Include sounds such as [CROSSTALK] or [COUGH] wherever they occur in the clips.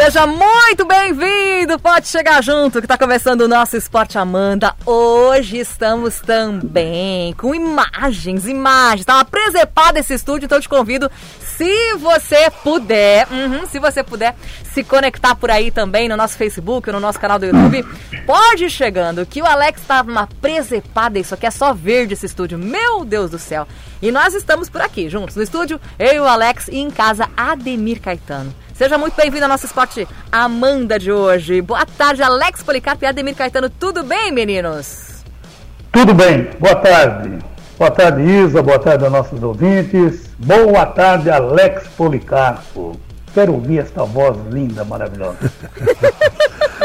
Seja muito bem-vindo, pode chegar junto que está começando o nosso Esporte Amanda. Hoje estamos também com imagens, imagens. Tá uma presepada esse estúdio, então te convido, se você puder, uhum, se você puder se conectar por aí também no nosso Facebook, no nosso canal do YouTube, pode ir chegando, que o Alex estava uma presepada, isso aqui é só verde esse estúdio, meu Deus do céu. E nós estamos por aqui, juntos no estúdio, eu e o Alex, e em casa, Ademir Caetano. Seja muito bem-vindo ao nosso esporte Amanda de hoje. Boa tarde, Alex Policarpo e Ademir Caetano. Tudo bem, meninos? Tudo bem. Boa tarde. Boa tarde, Isa. Boa tarde aos nossos ouvintes. Boa tarde, Alex Policarpo. Quero ouvir esta voz linda, maravilhosa. [LAUGHS]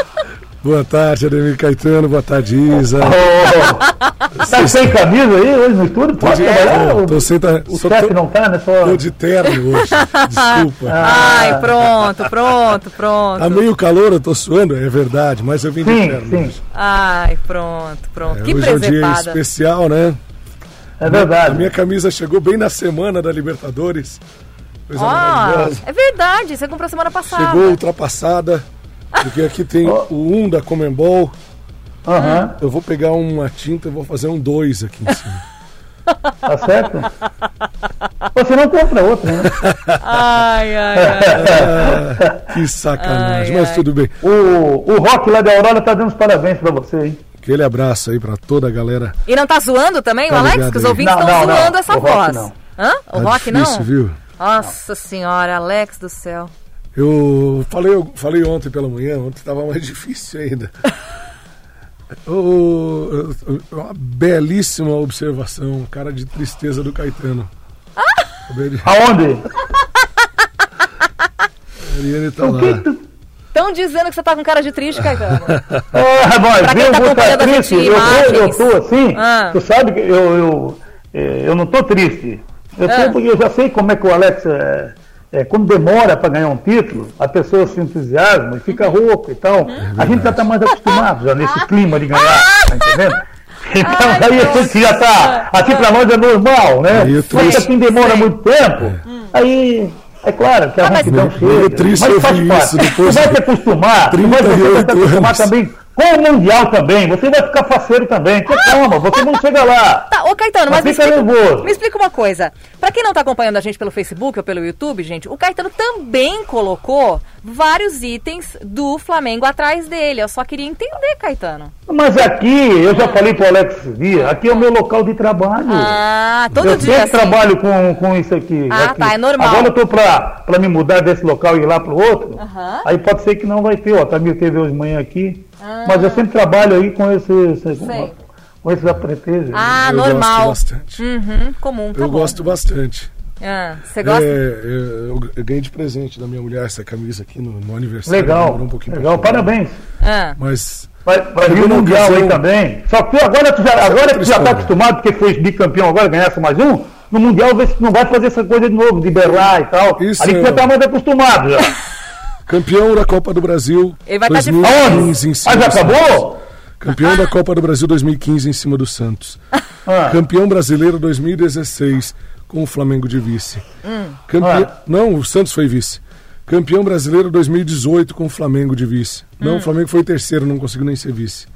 Boa tarde, Ademir Caetano. Boa tarde, Isa. Oh, tá sem camisa aí hoje no estúdio? Pode Tô de- trabalhar? tô- tô sem ta- o só chefe tô- não tá, né? Só... Tô de terno hoje. Desculpa. Ai, pronto, pronto, pronto. Tá meio calor, eu tô suando, é verdade, mas eu vim de Sim, terno. sim. hoje. Ai, pronto, pronto. É, que hoje é um dia especial, né? É A verdade. minha camisa chegou bem na semana da Libertadores. Coisa maravilhosa. é verdade, você comprou semana passada. Chegou ultrapassada, porque aqui tem o 1 da Comembol. Aham, Eu vou pegar uma tinta e vou fazer um 2 aqui em cima. tá certo? Você não compra outra, né? Ai, ai, ai. Ah, [LAUGHS] que sacanagem, Ai, mas ai. tudo bem. O, o Rock lá da Aurora tá dando os parabéns pra você, hein? Aquele abraço aí pra toda a galera. E não tá zoando também, o Tá Alex? ligado Que os ouvintes Não, estão não, não. zoando essa O Rock voz. não. Hã? O Tá Rock difícil, não? viu? Nossa senhora, Alex do céu. Eu falei, eu falei ontem pela manhã, ontem estava mais [LAUGHS] difícil ainda. Ô, uma belíssima observação, cara de tristeza do Caetano. De- Aonde? A Ariane tá lá. Estão dizendo que você tá com cara de triste, Caetano. [LAUGHS] Ah, mas Pra quem eu tá acompanhando a triste. gente, Eu tô, eu tô assim. Ah. Tu sabe que eu, eu, eh, eu não tô triste. Eu, tô Ah. porque eu já sei como é que o Alex. É, é, quando demora para ganhar um título, a pessoa se entusiasma e fica rouco e tal. a gente já está mais acostumado já nesse clima de ganhar, tá entendendo? Então Ai, aí a gente já tá. Aqui para nós é normal, né? Mas quem demora Sei. muito tempo, aí. É claro que a Ah, mas- chega. triste mas faz parte. isso depois Tu vai te acostumar, tu vai, você vai 38 te acostumar anos. também com o Mundial também. Você vai ficar faceiro também. Então, calma, você não chega lá. Tá, ô Caetano, mas, Mas me, explica, nervoso. me explica uma coisa. Pra quem não tá acompanhando a gente pelo Facebook ou pelo YouTube, gente, o Caetano também colocou vários itens do Flamengo atrás dele. Eu só queria entender, Caetano. Mas aqui, eu já falei pro Alex Via, aqui é o meu local de trabalho. Ah, todo eu dia. sempre assim. trabalho com, com isso aqui. Ah, aqui. tá, é normal. Agora eu tô pra, pra me mudar desse local e ir lá pro outro. Aham. Aí pode ser que não vai ter, ó. Tamir teve hoje de manhã aqui. Mas eu sempre trabalho aí com esses, Sei. com, esses apretejos. Ah, Eu normal. gosto bastante. Uhum, comum, tá Eu bom. gosto bastante. Ah, Você gosta? É, eu, eu ganhei de presente da minha mulher essa camisa aqui no, no aniversário. legal, um legal, parabéns. Ah. Mas Vai, vai vir o Mundial aí também. Só que agora, tu já, agora que tu já história. está acostumado, porque foi bicampeão agora, ganhasse mais um, no Mundial vê se tu não vai fazer essa coisa de novo, de berrar e tal. Isso Ali tu já é- está mais acostumado já. [LAUGHS] campeão da Copa do Brasil Ele vai tá de 2015 em cima Ah, já do Santos. acabou? Campeão da Copa do Brasil 2015 em cima do Santos. [LAUGHS] Ah, Campeão brasileiro 2016 com o Flamengo de vice. Campe- Ah. Não, o Santos foi vice. Campeão brasileiro 2018 com o Flamengo de vice. Não, o Flamengo foi terceiro, não conseguiu nem ser vice.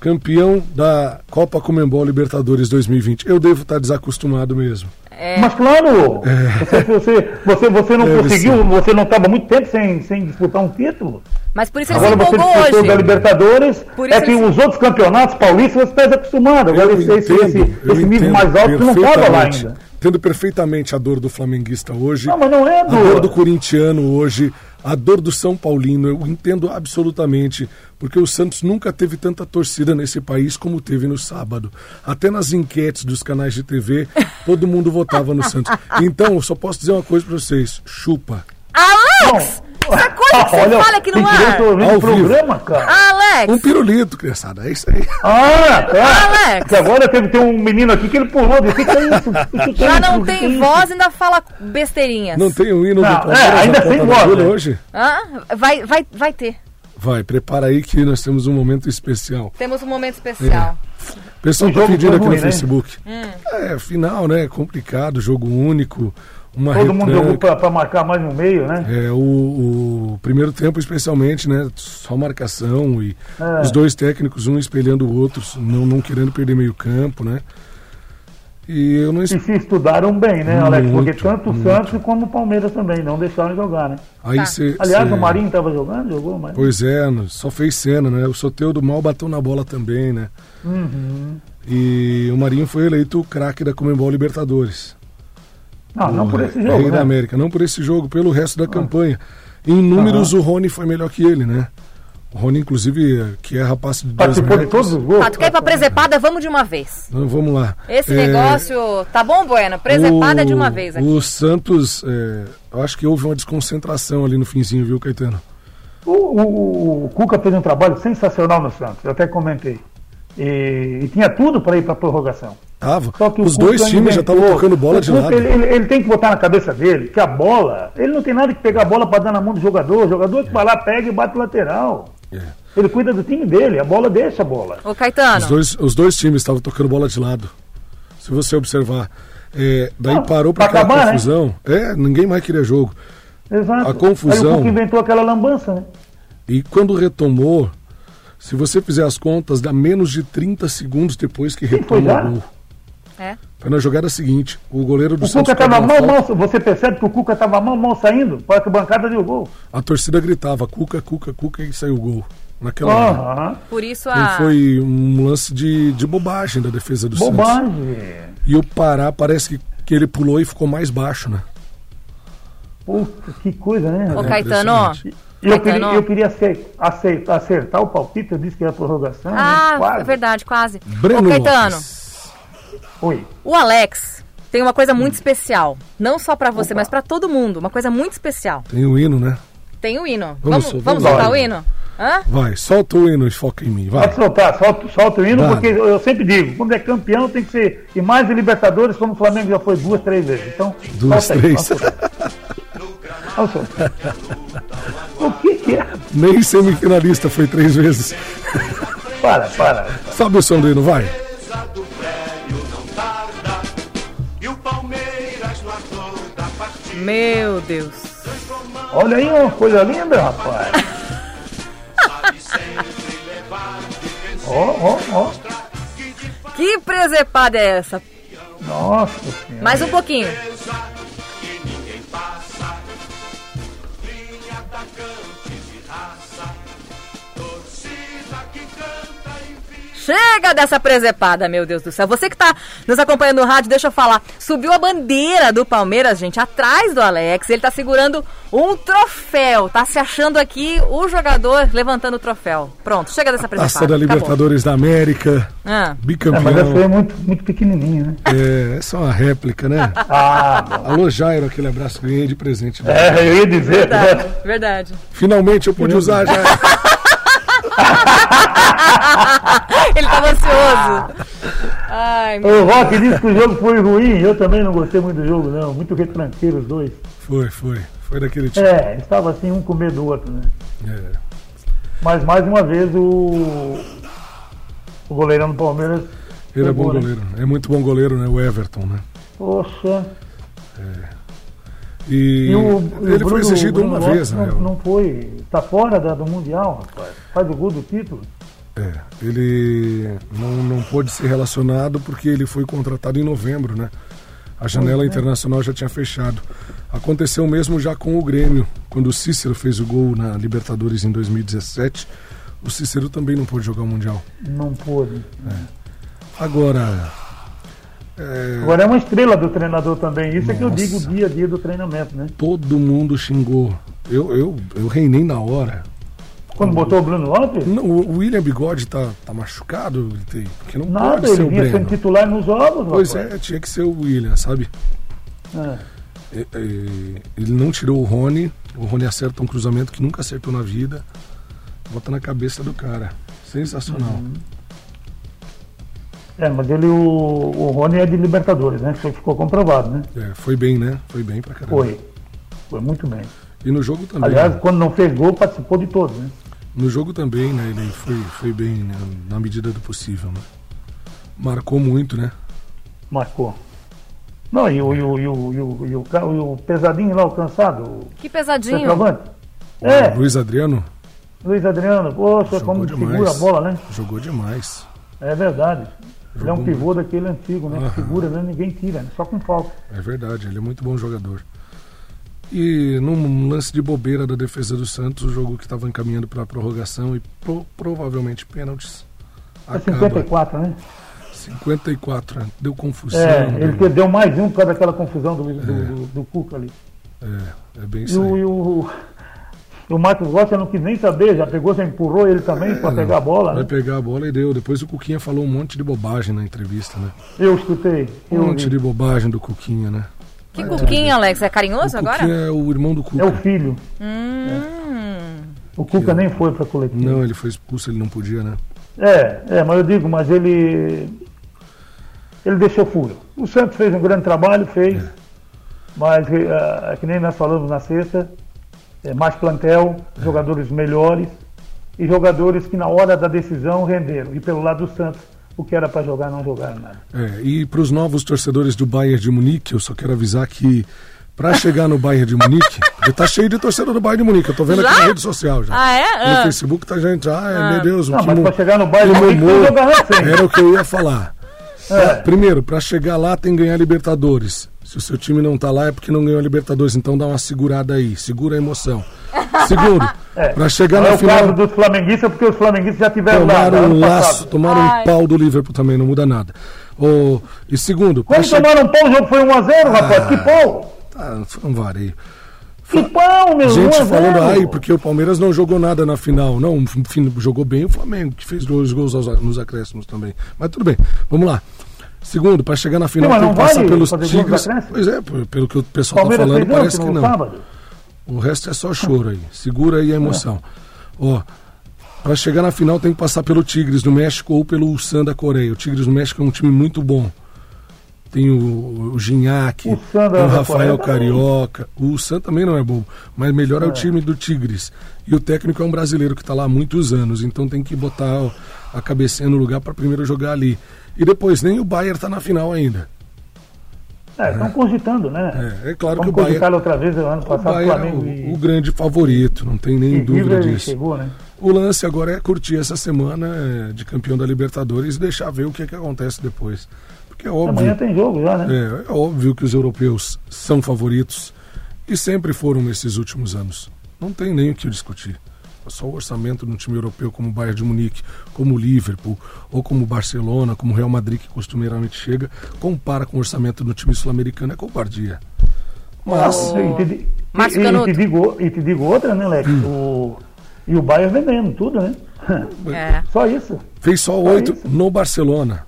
Campeão da Copa Comembol Libertadores 2020. Eu devo estar desacostumado mesmo. É. Mas claro, você, você, você, você não Deve conseguiu, ser. você não estava muito tempo sem, sem disputar um título. Mas por isso ele Agora se você empolgou disputou hoje. da Libertadores, Por é que ele os outros campeonatos paulistas você está desacostumado. Agora Eu esse, esse, entendo, esse, eu esse nível mais alto não estava lá ainda. Entendo perfeitamente a dor do flamenguista hoje. Não, mas não é A dor do do. corintiano hoje, a dor do São Paulino, eu entendo absolutamente, porque o Santos nunca teve tanta torcida nesse país como teve no sábado. Até nas enquetes dos canais de TV, [LAUGHS] todo mundo votava no Santos. Então, eu só posso dizer uma coisa pra vocês: chupa. Alex! Essa coisa que você Olha, fala aqui no tem ar. Ao o programa, cara. Alex! Um pirulito, criançada, é isso aí. Ah, tá. Alex. Porque agora teve, tem um menino aqui que ele pulou. disse, que que é isso? Que que Já não que que tem isso?" voz, ainda fala besteirinhas. Não tem o hino Não, do Palmeiras é, ainda da voz, né? hoje? Hã? Vai, vai, vai ter. Vai, prepara aí que nós temos um momento especial. Temos um momento especial. O pessoal tá jogo pedindo aqui ruim, no né? Facebook. É, final, né? Complicado, jogo único. Uma Todo mundo retranca. jogou para marcar mais no meio, né? É, o, o primeiro tempo, especialmente, né? Só marcação e É. os dois técnicos, um espelhando o outro, não, não querendo perder meio campo, né? E eu não E se estudaram bem, né, Alex? Porque Muito, tanto o muito. Santos como o Palmeiras também não deixaram jogar, né? Aí Tá. cê- Aliás, cê- o Marinho estava jogando, jogou, mas. Pois é, só fez cena, né? O Soteudo mal bateu na bola também, né? Uhum. E o Marinho foi eleito o craque da Comembol Libertadores. Não, não O por esse Rei jogo, da né? Ah. América, não por esse jogo, pelo resto da campanha. Em números, o Rony foi melhor que ele, né? O Rony, inclusive, que é rapaz de dois Participou de metros. todos os gols. Ah, tu quer ir pra presepada? Vamos de uma vez. Então, vamos lá. Esse É, negócio. Tá bom, Bueno? Presepada o- de uma vez aqui. O Santos, é, eu acho que houve uma desconcentração ali no finzinho, viu, Caetano? O, o- o Cuca fez um trabalho sensacional no Santos, eu até comentei. E, e tinha tudo para ir para prorrogação. Tava. Só que Os dois times já estavam tocando bola o de Cuca, lado. Ele, ele- ele tem que botar na cabeça dele que a bola, ele não tem nada que pegar a bola para dar na mão do jogador. O jogador que vai lá, pega e bate o lateral. É. Ele cuida do time dele, a bola deixa a bola. Ô, Caetano. Os dois, os dois times estavam tocando bola de lado. Se você observar. É, daí Não, parou para pra aquela acabar, né? confusão. É, ninguém mais queria jogo. Exato. A confusão- Aí inventou aquela lambança, né? E quando retomou, se você fizer as contas, dá menos de 30 segundos depois que foi retoma já? o gol. É. Foi na jogada seguinte. O goleiro do O Santos Cuca estava falta, mal, você percebe que o Cuca estava mal, mal saindo, para que a bancada deu gol. A torcida gritava Cuca, Cuca, Cuca e saiu o gol. Naquela hora. Aham. Por isso Então a. foi um lance de, de bobagem da defesa do Santos. Bobagem. E o Pará parece que, que ele pulou e ficou mais baixo, né? Puta, que coisa, né? Ô, É Caetano. E eu Caetano. queria, eu queria acer- acertar, acertar o palpite, eu disse que era prorrogação. Ah, né? Quase. é verdade, quase. Breno Ô, Caetano, Lopes. Oi. o Alex tem uma coisa muito especial. Não só pra você, mas pra todo mundo. Uma coisa muito especial. Tem o hino, né? Tem o hino. Vamos, Vamos, vamos soltar o hino? Hã? Vai, solta o hino e foca em mim, vai. Pode soltar, solta, solta o hino, Vai. porque eu sempre digo, quando é campeão tem que ser, e mais de Libertadores, como o Flamengo já foi duas, três vezes. Então, Duas, três. Vamos soltar. O que que é? Nem semifinalista foi três vezes. Para, para. Sobe o som do hino, vai. Meu Deus. Olha aí uma coisa linda, rapaz. [LAUGHS] Ó, ó, ó. Que presepada é essa? Nossa senhora. Mais um pouquinho. Chega dessa presepada, meu Deus do céu. Você que tá nos acompanhando no rádio, deixa eu falar. Subiu a bandeira do Palmeiras, gente, atrás do Alex. Ele tá segurando um troféu. Tá se achando aqui o jogador levantando o troféu. Pronto, chega dessa presepada. Taça da Acabou. Libertadores da América. Ah. É, Bicampeão. mas essa é muito, muito pequenininha, né? É, é uma réplica, né? [LAUGHS] Ah, bom. Alô, Jairo, aquele abraço ganhei de presente. É, eu ia dizer. Verdade, verdade. Finalmente eu pude usar já. [LAUGHS] [LAUGHS] Ele tava ansioso. Ai, meu... O Rock disse que o jogo foi ruim, eu também não gostei muito do jogo, não. Muito retranqueiro os dois. Foi, foi. Foi daquele time. É, estava assim, um com medo do outro, né? É. Mas mais uma vez o, o goleirão do Palmeiras. Ele é bom né? goleiro. É muito bom goleiro, né? O Everton, né? Poxa. E, E o, e o ele Bruno- foi exigido Bruno uma Lopes vez, não, né? não foi. Está fora da- do Mundial, rapaz. Faz o gol do título. É, ele não, não pôde ser relacionado porque ele foi contratado em novembro, né? A janela internacional já tinha fechado. Aconteceu mesmo já com o Grêmio, quando o Cícero fez o gol na Libertadores em 2017. O Cícero também não pôde jogar o Mundial. Não pôde. Agora, é, Agora é uma estrela do treinador também. Isso é que eu Nossa. digo dia a dia do treinamento, né? todo mundo xingou. Eu, eu, eu reinei na hora. Quando botou o Bruno Lopes, Não, o William Bigode tá, tá machucado, porque não nada, pode ser ele o vinha Breno. sendo titular nos jogos, Pois rapaz. é, tinha que ser o William, sabe? É. E- e- Ele não tirou o Rony. O Rony acerta um cruzamento que nunca acertou na vida. Bota na cabeça do cara. Sensacional. Uhum. É, mas ele, o, o Rony é de Libertadores, né? Isso ficou comprovado, né? É, foi bem, né? Foi bem pra caramba. Foi. Foi muito bem. E no jogo também. Aliás, né? quando não fez gol, participou de todos, né? No jogo também, né? Ele foi, foi bem né? na medida do possível, né? Marcou muito, né? Marcou. Não, e o, e o, e o, e o, e o, e o pesadinho lá, o cansado, o Que pesadinho. É, Luiz Adriano Luiz Adriano, poxa, jogou como demais. segura a bola, né? Jogou demais. É verdade. Ele é um Jogou pivô daquele antigo, né? Aham. Que segura, né? Ninguém tira, né? Só com falta. É verdade, ele é muito bom jogador. E num lance de bobeira da defesa do Santos, o jogo que estava encaminhando para a prorrogação e pro- provavelmente pênaltis. É Acaba 54, né? 54, né? deu confusão. É, deu- ele perdeu mais um por causa daquela confusão do, do, do, do Cuca ali. É, é bem isso o, e o, e o Marcos Rocha não quis nem saber, já pegou, já empurrou ele também para pegar a bola. Vai Né? pegar a bola e deu. Depois o Cuquinha falou um monte de bobagem na entrevista, né? Eu escutei. Um Eu monte de bobagem do Cuquinha, né? Que cuquinha, Alex? É carinhoso o agora? Cuquinha é o irmão do Cuca. É o filho. Hum. O Cuca nem foi para coletiva. Não, ele foi expulso, ele não podia, né? É, é, mas eu digo, mas ele. Ele deixou furo. O Santos fez um grande trabalho, fez. Mas é, é que nem nós falamos na sexta, é, mais plantel, jogadores melhores e jogadores que na hora da decisão renderam. E pelo lado do Santos, o que era para jogar não jogaram nada. É, e para os novos torcedores do Bayern de Munique, eu só quero avisar que para chegar no Bayern de Munique, já tá cheio de torcedor do Bayern de Munique, eu tô vendo aqui Já? na rede social já. Ah, é? No Ah. Facebook tá gente, ah, meu Deus, o Não, que mas para chegar no bairro que Munique, tem momô- que jogar recém. Era o que eu ia falar. É. Primeiro, para chegar lá tem que ganhar Libertadores. Se o seu time não tá lá é porque não ganhou a Libertadores, então dá uma segurada aí, segura a emoção. Segundo, É. para chegar Não é na o final caso dos flamenguistas, porque os flamenguistas já tiveram lá. tomaram ano um passado. laço, tomaram Ai. um pau do Liverpool também, não muda nada. Ô, e segundo, Como che- tomaram um pau, o jogo foi 1x0, rapaz. Que pau! Ah, foi um vareio. Que pau, meu Gente 1 a 0. falando, ai, porque o Palmeiras não jogou nada na final. Não, jogou bem o Flamengo, que fez dois gols nos acréscimos também. Mas tudo bem, vamos lá. Segundo, para chegar na final Sim, mas tem não que passar vale pelos Tigres. acréscimos? Pois é, pelo que o pessoal está falando, parece que no não. sábado. O resto é só choro aí. Segura aí a emoção. Ó, para chegar na final tem que passar pelo Tigres do México ou pelo Ulsan da Coreia. O Tigres do México é um time muito bom. Tem o, o o da Rafael Coreia Carioca. O Ulsan também não é bom, mas melhor é o time do Tigres. E o técnico é um brasileiro que está lá há muitos anos, então tem que botar a cabecinha no lugar para primeiro jogar ali. E depois, nem o Bayern está na final ainda. É, estão cogitando, né? É, é claro Vamos que o cogitar outra vez, ano o passado, Bayern é Flamengo o, e, o grande favorito, não tem nem e dúvida disso. chegou, né? O lance agora é curtir essa semana é, de campeão da Libertadores e deixar ver o que, é que acontece depois. Porque é Amanhã óbvio, tem jogo já, né? é, é óbvio que os europeus são favoritos e sempre foram nesses últimos anos. Não tem nem o que discutir. Só o orçamento de um time europeu como o Bayern de Munique, como o Liverpool, ou como o Barcelona, como o Real Madrid, que costumeiramente chega, compara com o orçamento do time sul-americano, é covardia. Mas, E te, Márcio e- e, te digo, e te digo outra, né, Lex? Hum. O, e o Bayern vendendo tudo, né? É. [LAUGHS] Só isso. fez só oito no Barcelona.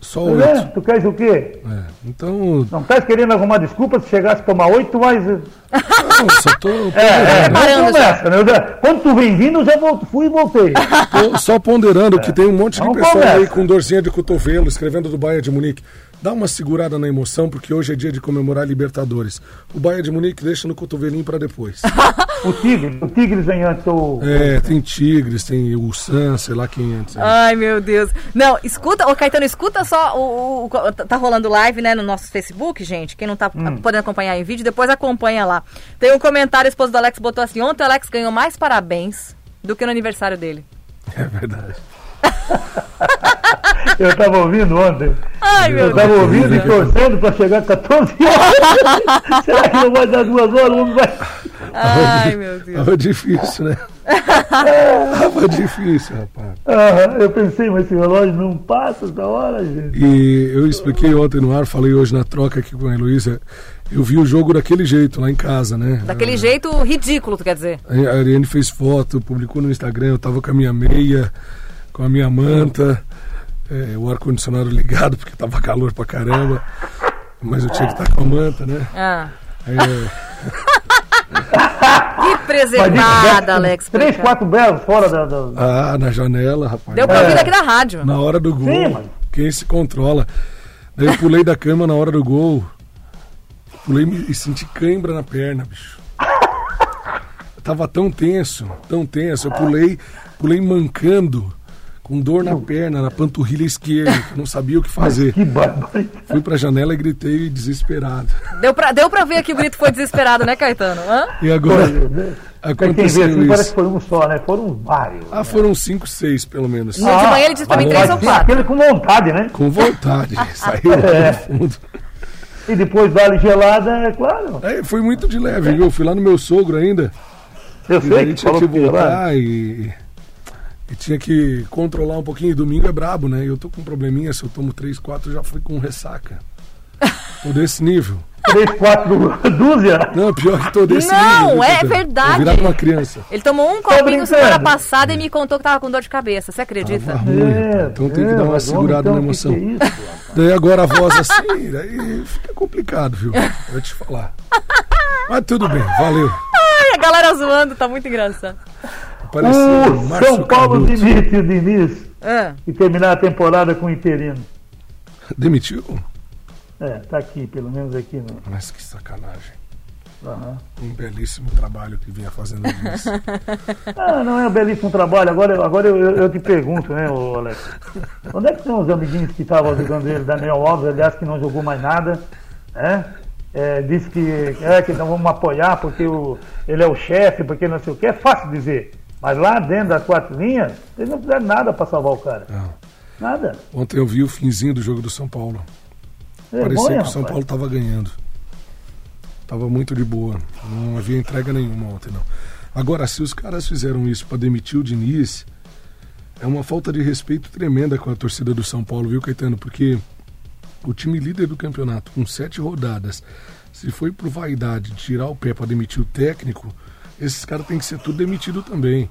Só oito. é, tu queres o quê? É, Então, Não estás querendo arrumar desculpa se chegasse a tomar oito, mas. É, não, só tô [LAUGHS] é, não começa, né? Eu já- Quando tu vem vindo, eu já volto, fui e voltei. Tô só ponderando que tem um monte de pessoal começa. aí com dorzinha de cotovelo escrevendo do Bayern de Munique. Dá uma segurada na emoção, porque hoje é dia de comemorar a Libertadores. O Bayern de Munique deixa no cotovelinho para depois. O [LAUGHS] Tigre, o Tigres vem antes. O... É, tem Tigres, tem o San, sei lá quem antes. Ai, meu Deus. Não, escuta, ô Caetano, escuta só o, o- o- Tá rolando live, né, no nosso Facebook, gente. Quem não tá Hum. podendo acompanhar em vídeo, depois acompanha lá. Tem um comentário, a esposa do Alex botou assim: ontem o Alex ganhou mais parabéns do que no aniversário dele. É verdade. [LAUGHS] Eu estava ouvindo ontem. Ai, meu Eu estava Deus. ouvindo e torcendo para chegar 14 horas. [LAUGHS] Será que não vai dar duas horas? O homem vai. Ai, [LAUGHS] meu Deus. Tava difícil, né? Tava difícil, rapaz. Ah, eu pensei, mas esse relógio não passa da hora, gente. E eu expliquei ontem no ar, falei hoje na troca aqui com a Heloísa. Eu vi o jogo daquele jeito, lá em casa, né? Daquele jeito ridículo, tu quer dizer? A Ariane fez foto, publicou no Instagram, eu tava com a minha meia, com a minha manta, é, o ar-condicionado ligado, porque tava calor pra caramba. Mas eu tinha que estar com a manta, né? Ah. É, [LAUGHS] Que preservada, Alex. Três, quatro belos fora da. da- ah, na janela, rapaz. Deu pra ouvir É. daqui da rádio. Na hora do gol, Sim, quem se controla? Daí eu pulei da cama na hora do gol. Pulei e senti cãibra na perna, bicho. Tava tão tenso, tão tenso. Eu pulei, pulei mancando, com dor na perna, na panturrilha esquerda, que não sabia o que fazer. [LAUGHS] Que barbaridade. Fui pra janela e gritei desesperado. Deu pra, deu pra ver que o grito foi desesperado, né, Caetano? Hã? E agora vê aconteceu assim, parece isso. que foi um só, né? Foram vários. Ah, foram cinco, seis pelo menos. No de manhã ele disse pra mim três ou tinha quatro. Aquele com vontade, né? Com vontade. [LAUGHS] Saiu É. fundo. E depois dá gelada, é claro. É, foi muito de leve, viu? Fui lá no meu sogro ainda. Eu E sei que tinha falou que voltar e, e tinha que controlar um pouquinho. E domingo é brabo, né? Eu tô com um probleminha, se eu tomo três, quatro, já fui com ressaca. [LAUGHS] Tô desse nível. Três, quatro [LAUGHS] dúzia. Não, pior que tô desse Não, nível. viu, é verdade. Tô virado uma criança. Ele tomou um copinho semana passada e me contou que tava com dor de cabeça. Você acredita? Tava ruim, rapaz. então tem que dar uma segurada na então, emoção. que que é isso? Daí agora a voz assim, [LAUGHS] daí fica complicado, viu? Vou te falar. Mas tudo bem, valeu. Ai, a galera zoando, tá muito engraçado. Apareceu o Márcio São Paulo demite o Diniz Ah, e terminar a temporada com o interino. Demitiu? É, tá aqui, pelo menos aqui. No... Mas que sacanagem. Aham. Um belíssimo trabalho que vinha fazendo isso. [LAUGHS] Ah, não é um belíssimo trabalho. Agora, agora eu, eu- eu te pergunto, né, Alex? Onde é que estão os amiguinhos que estavam ajudando ele? Daniel Alves, aliás, que não jogou mais nada. né? É, disse que, é, que não vamos apoiar porque o, ele é o chefe, porque não sei o que. É fácil dizer. Mas lá dentro das quatro linhas, eles não fizeram nada para salvar o cara. Não. Nada. Ontem eu vi o finzinho do jogo do São Paulo. Parecia Vergonha, que o São. Paulo estava ganhando. Tava muito de boa. Não havia entrega nenhuma ontem, não. Agora, se os caras fizeram isso para demitir o Diniz, é uma falta de respeito tremenda com a torcida do São Paulo, viu, Caetano? Porque o time líder do campeonato, com sete rodadas, se foi por vaidade tirar o pé para demitir o técnico, esses caras têm que ser tudo demitido também.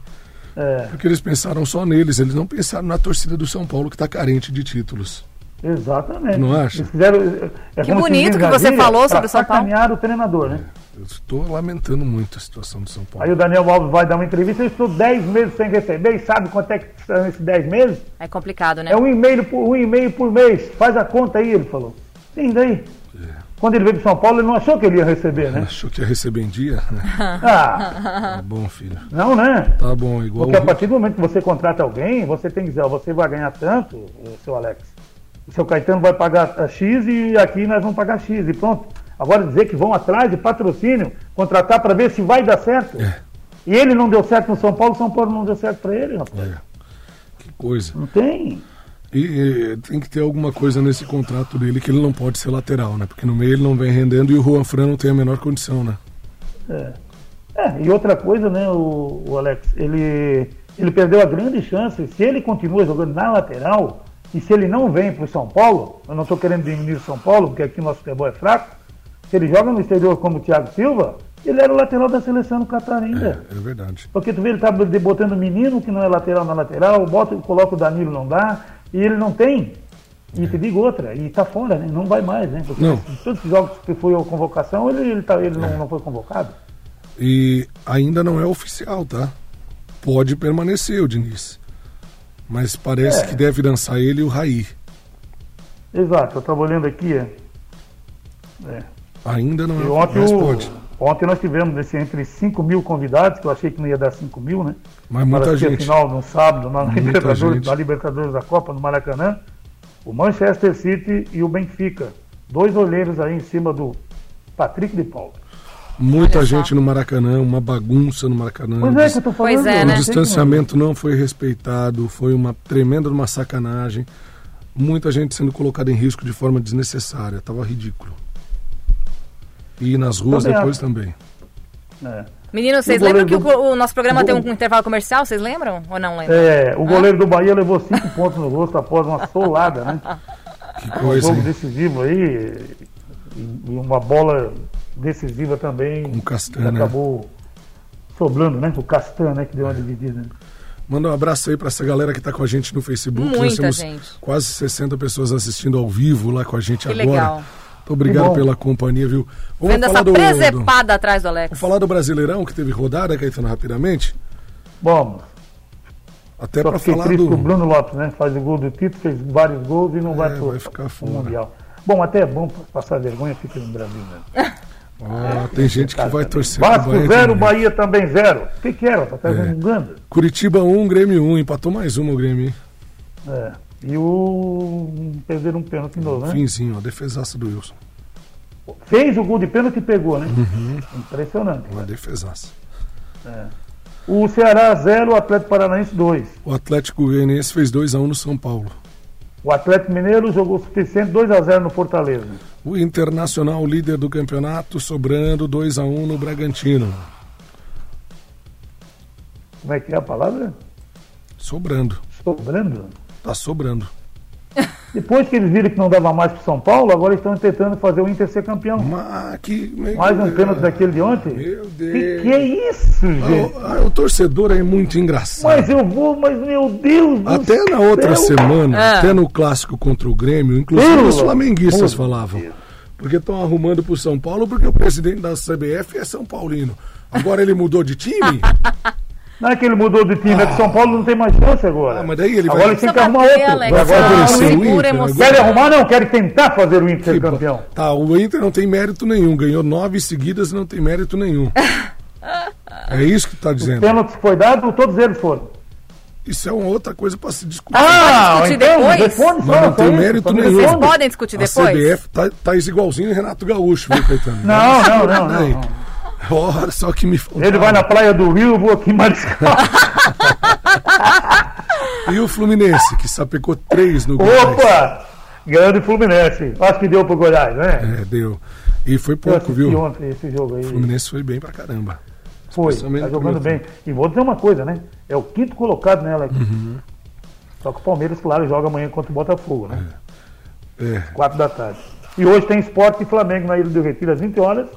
É, Porque eles pensaram só neles, eles não pensaram na torcida do São Paulo que está carente de títulos. exatamente. Não acha? Fizeram, é Que como se bonito que você falou sobre o São Paulo. sacanear o treinador, né? Eu estou lamentando muito a situação do São Paulo. Aí o Daniel Alves vai dar uma entrevista, eu estou 10 meses sem receber, e sabe quanto é que são esses 10 meses? é complicado, né? É um e-mail por, um e-mail por mês, faz a conta aí, ele falou. Sim, daí. Quando ele veio para São Paulo, ele não achou que ele ia receber, né? Achou que ia receber em dia? né? Ah, Tá bom, filho. não, né? Tá bom, igual Porque a partir do momento que você contrata alguém, você tem que dizer, ó, você vai ganhar tanto, o seu Alex. O seu Caetano vai pagar a X e aqui nós vamos pagar X e pronto. Agora dizer que vão atrás de patrocínio, contratar para ver se vai dar certo. É. E ele não deu certo no São Paulo, São Paulo não deu certo para ele, rapaz. É. Que coisa. Não tem. E, tem que ter alguma coisa nesse contrato dele que ele não pode ser lateral, né? Porque no meio ele não vem rendendo e o Juan Fran não tem a menor condição, né? É, e outra coisa, né, o, o Alex, ele, ele perdeu a grande chance, se ele continua jogando na lateral, e se ele não vem para o São Paulo, eu não estou querendo diminuir o São Paulo, porque aqui o nosso futebol é fraco, se ele joga no exterior como o Thiago Silva, ele era o lateral da seleção no Catar ainda. É, é verdade. Porque tu vê, ele tá botando o menino que não é lateral na lateral, bota, coloca o Danilo, não dá, e ele não tem. E te digo outra, e tá fora, né? Não vai mais, né? Porque Não. todos os jogos que foi a convocação, ele, ele, tá, ele não, não foi convocado. E ainda não é oficial, tá? Pode permanecer o Diniz. Mas parece É. que deve dançar ele e o Raí. Exato, eu estava olhando aqui. É. É. Ainda não E é ontem, mas o- pode. Ontem nós tivemos esse, entre 5 mil convidados, que eu achei que não ia dar 5 mil, né? Mas muita Para assistir gente. final no sábado, na Libertadores, gente. na Libertadores da Copa, no Maracanã. O Manchester City e o Benfica. Dois olheiros aí em cima do Patrick de Paulo. Muita Olha só. gente no Maracanã, uma bagunça no Maracanã. Pois O é, que eu tô falando. Pois é, né? O distanciamento não foi respeitado, foi uma tremenda uma sacanagem. Muita gente sendo colocada em risco de forma desnecessária, tava ridículo. E nas ruas Também depois acho. também. como- É. Meninos, vocês lembram que goleiro o, o nosso programa o tem um intervalo comercial? Vocês lembram ou não lembram? É, o goleiro do Bahia levou cinco pontos no rosto após uma solada, né? Que Um coisa, jogo hein? decisivo aí e e uma bola decisiva também Com o Castan, né? acabou sobrando, né? O Castan, né? Que deu uma dividida. né? Manda um abraço aí pra essa galera que tá com a gente no Facebook. Nós Muita temos gente. quase 60 pessoas assistindo ao vivo lá com a gente Que agora. legal. Muito obrigado pela companhia, viu? Vamos Vendo falar essa do, do- presepada atrás do Alex. vamos falar do Brasileirão que teve rodada, Caetano, rapidamente. Bom, Até fiquei falar do. o Bruno Lopes, né? Faz o gol do título, fez vários gols e não É, vai pro vai ficar pro fora. Mundial. Bom, até é bom passar vergonha, fica no Brasil mesmo. Ah, tem gente que vai torcer Vasco Bahia. zero, Bahia também zero. O que que era? Tá É. Uganda. Curitiba 1, Grêmio 1. Empatou mais uma o Grêmio. hein? É. E o. Perderam um pênalti novo, né? Finzinho, a defesaça do Wilson. Fez o gol de pênalti e pegou, né? Uhum. Impressionante. Uma defesaça. O Ceará 0, o Atlético Paranaense 2. O Atlético Goianiense fez 2x1 no São Paulo. O Atlético Mineiro jogou suficiente 2 a 0 no Fortaleza. O Internacional, líder do campeonato, sobrando 2x1 no Bragantino. Como é que é a palavra? Sobrando. Sobrando. Tá sobrando. [LAUGHS] Depois que eles viram que não dava mais para São Paulo, agora estão tentando fazer o Inter ser campeão. Mas que. Mais um pênalti daquele de ontem? Meu Deus. Que que é isso, gente? Ah, o torcedor é muito engraçado. Mas eu vou, mas meu Deus do Até na outra céu. semana, Ah. até no clássico contra o Grêmio, inclusive Pelo os flamenguistas falavam. Deus. Porque estão arrumando pro São Paulo porque o presidente da CBF é São Paulino. Agora ele mudou de time? [LAUGHS] Não é que ele mudou de time, é que São Paulo não tem mais chance agora. Ah, mas daí ele agora vai- eles têm Só que arrumar outro. Alex. Agora tem aparecer arrumar o Inter emoção. agora. Querem arrumar? Não, querem tentar fazer o Inter ser campeão. Tá, o Inter não tem mérito nenhum. Ganhou nove seguidas e não tem mérito nenhum. É isso que tá dizendo. Pênalti que foi dado, todos eles foram. Isso é uma outra coisa para se discutir. Ah, discutir então, depois? Mas não tem mérito nenhum. Vocês podem discutir A depois? CBF tá, tá igualzinho o Renato Gaúcho, viu, Caetano? Não, não, não, não, não. Ora, só que me faltava. Ele vai na praia do Rio, eu vou aqui em Mariscal. [LAUGHS] E o Fluminense, que sapecou três no Goiás. Opa! Grande Fluminense. Acho que deu pro Goiás, né? É, deu. E foi pouco, viu? ontem esse jogo aí. O Fluminense foi bem pra caramba. Foi, tá jogando bem. E vou dizer uma coisa, né? É o quinto colocado, né, Alex? Uhum. Só que o Palmeiras, claro, joga amanhã contra o Botafogo, né? É, Quatro da tarde. E hoje tem Esporte e Flamengo na Ilha do Retiro às 20 horas.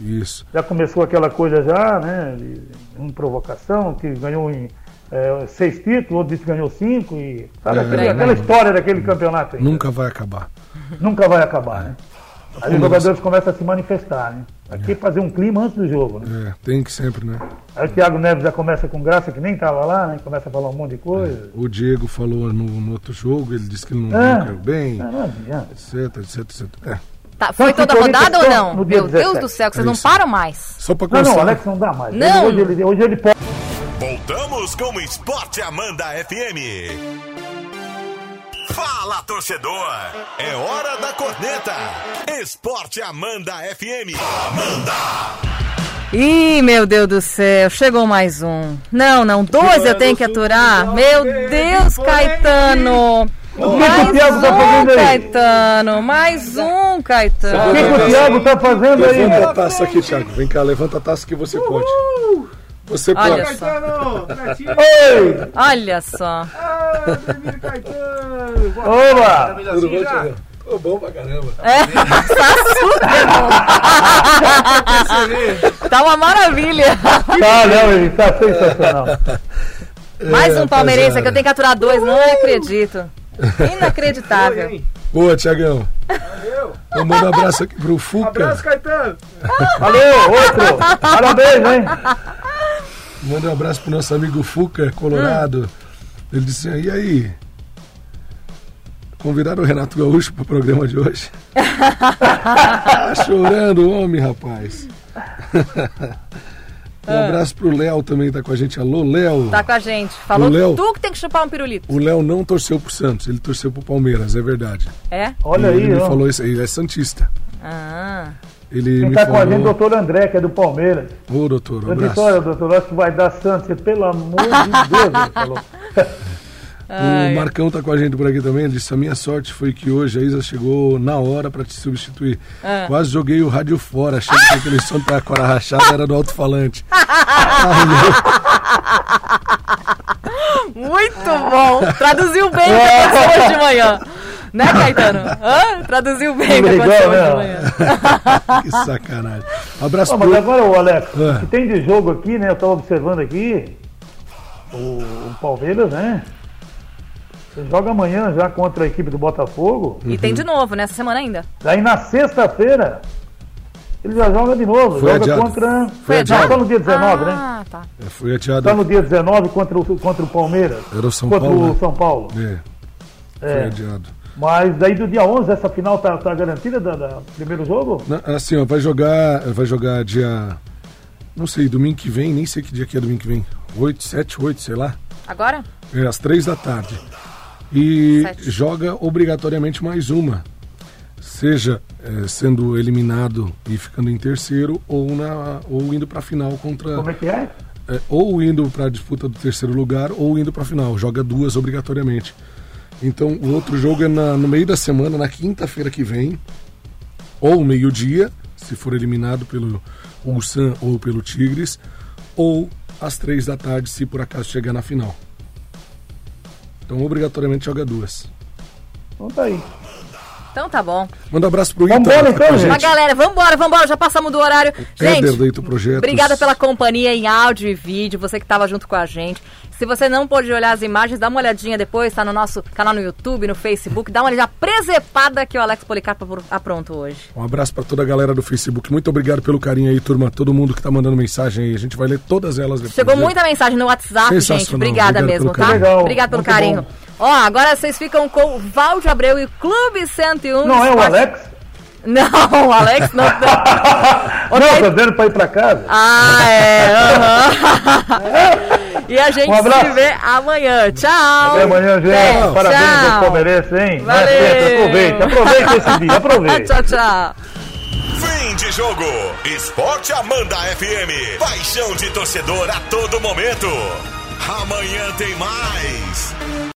Isso. Já começou aquela coisa já, né? De, uma provocação, que ganhou em é, seis títulos, outro disse que ganhou cinco. E, sabe, É, aquele- né? aquela história daquele campeonato aí. Nunca vai acabar. Nunca vai acabar, né? Aí os jogadores começam a se manifestar, né? Aqui fazer um clima antes do jogo, né? É, tem que sempre, né? Aí o Thiago Neves já começa com graça, que nem estava lá, né? Começa a falar um monte de coisa. O Diego falou no, no outro jogo, ele disse que não, Ah. não caiu bem, etc, etc, etc. Tá, foi toda rodada ou não? Meu Deus 17. do céu, que vocês É não param mais. Só pra Não, não. Alex não dá mais. Não. hoje, ele, hoje ele pode. Voltamos com o Esporte Amanda FM. Fala, torcedor! É hora da corneta. Esporte Amanda FM. Ih, meu Deus do céu, chegou mais um. Não, não, dois eu tenho que aturar. Meu Deus, Caetano. Que o Thiago tá um, fazendo aí? Caetano. Mais um, O Caetano. que, que o Thiago tá fazendo aí, Levanta a taça aqui, Thiago. Vem cá, levanta a taça que você pode. Você pode. Olha só, Oi! olha só. Oba! Tudo bom, Thiago? Tô bom pra caramba. É, [LAUGHS] tá super bom. [LAUGHS] Tá uma maravilha. Tá, não, ele tá sensacional. Mais É, um palmeirense rapaziada. que eu tenho que aturar dois, não acredito. Inacreditável. Boa, Tiagão. Eu mando um abraço aqui pro Fuca. Caetano! Valeu, outro! Parabéns, hein? Manda um abraço pro nosso amigo Fuca, Colorado. Ele disse: e aí? Convidaram o Renato Gaúcho pro programa de hoje? [LAUGHS] tá chorando o homem, rapaz. [LAUGHS] um abraço pro Léo também, tá com a gente. Alô, Léo. Tá com a gente. Falou O Léo- tu que tem que chupar um pirulito. O Léo não torceu pro Santos, ele torceu pro Palmeiras, é verdade. É? Olha ele aí, me ó. falou isso aí, ele é Santista. Ah. Ele Quem me tá com a gente o falou. doutor André, que é do Palmeiras. Ô, doutor, um abraço. olha, doutor, acho que vai dar Santos. Pelo amor de Deus, ele falou. [LAUGHS] O Marcão tá com a gente por aqui também. Ele disse: A minha sorte foi que hoje a Isa chegou na hora pra te substituir. Ah. Quase joguei o rádio fora, achei que aquele som da cora rachada era do alto-falante. [LAUGHS] Muito bom. Traduziu bem o que aconteceu hoje de manhã. Né, Caetano? Hã? Traduziu bem o que aconteceu hoje né? de manhã. [LAUGHS] que sacanagem. Abraço Não, mas pro. agora, ô Alex, Ah. o que tem de jogo aqui, né? Eu tava observando aqui. O, o Palmeiras, né? Joga amanhã já contra a equipe do Botafogo. E tem de novo, nessa semana ainda. Daí na sexta-feira, ele já joga de novo. Foi joga adiado. contra. Foi Não, adiado? só no dia 19, né? Ah, tá. É, Foi adiado. Só no dia 19 contra o, contra o Palmeiras. Era o São contra Paulo, o né? São Paulo. É, foi É. adiado. Mas daí do dia 11, essa final tá, tá garantida da, da primeiro jogo? Não, assim, ó, vai jogar. Vai jogar dia. Não sei, domingo que vem, nem sei que dia que é domingo que vem. 8, 7, 8, sei lá. Agora? É, às três da tarde. E Sete. joga obrigatoriamente mais uma. Seja eh, sendo eliminado e ficando em terceiro, ou, na, ou indo para a final contra. Como é que é? É, ou indo para a disputa do terceiro lugar ou indo para a final. Joga duas obrigatoriamente. Então o outro jogo é na- no meio da semana, na quinta-feira que vem, ou meio-dia, se for eliminado pelo Ulsan ou pelo Tigres, ou às três da tarde, se por acaso chegar na final. Então obrigatoriamente joga duas. Então tá aí. Então tá bom. Manda um abraço pro Vambora, Ita, que tá então, a gente. Mas galera, vambora, vambora, já passamos do horário. Éder Gente, da Ito Projetos. obrigada pela companhia em áudio e vídeo, você que estava junto com a gente. Se você não pôde olhar as imagens, dá uma olhadinha depois, tá no nosso canal no YouTube, no Facebook, dá uma olhada presepada que o Alex Policarpo aprontou hoje. Um abraço para toda a galera do Facebook. Muito obrigado pelo carinho aí, turma. Todo mundo que tá mandando mensagem aí. A gente vai ler todas elas depois. Chegou muita mensagem no WhatsApp, gente. Obrigada Obrigado mesmo, tá? Legal, Obrigado pelo muito carinho. bom. Ó, agora vocês ficam com o Valde Abreu e o Clube 101. Não é o Alex? [LAUGHS] Não, o Alex não. [LAUGHS] não. Não, tô dizendo pra ir pra casa. Ah, é. [LAUGHS] e a gente Um se vê amanhã. Tchau. Até amanhã, gente. É, Parabéns tchau. aos palmeirenses, hein? Valeu. é sempre, aproveite. Aproveite esse dia, aproveite. tchau, tchau. Fim de jogo. Esporte Amanda FM. Paixão de torcedor a todo momento. Amanhã tem mais.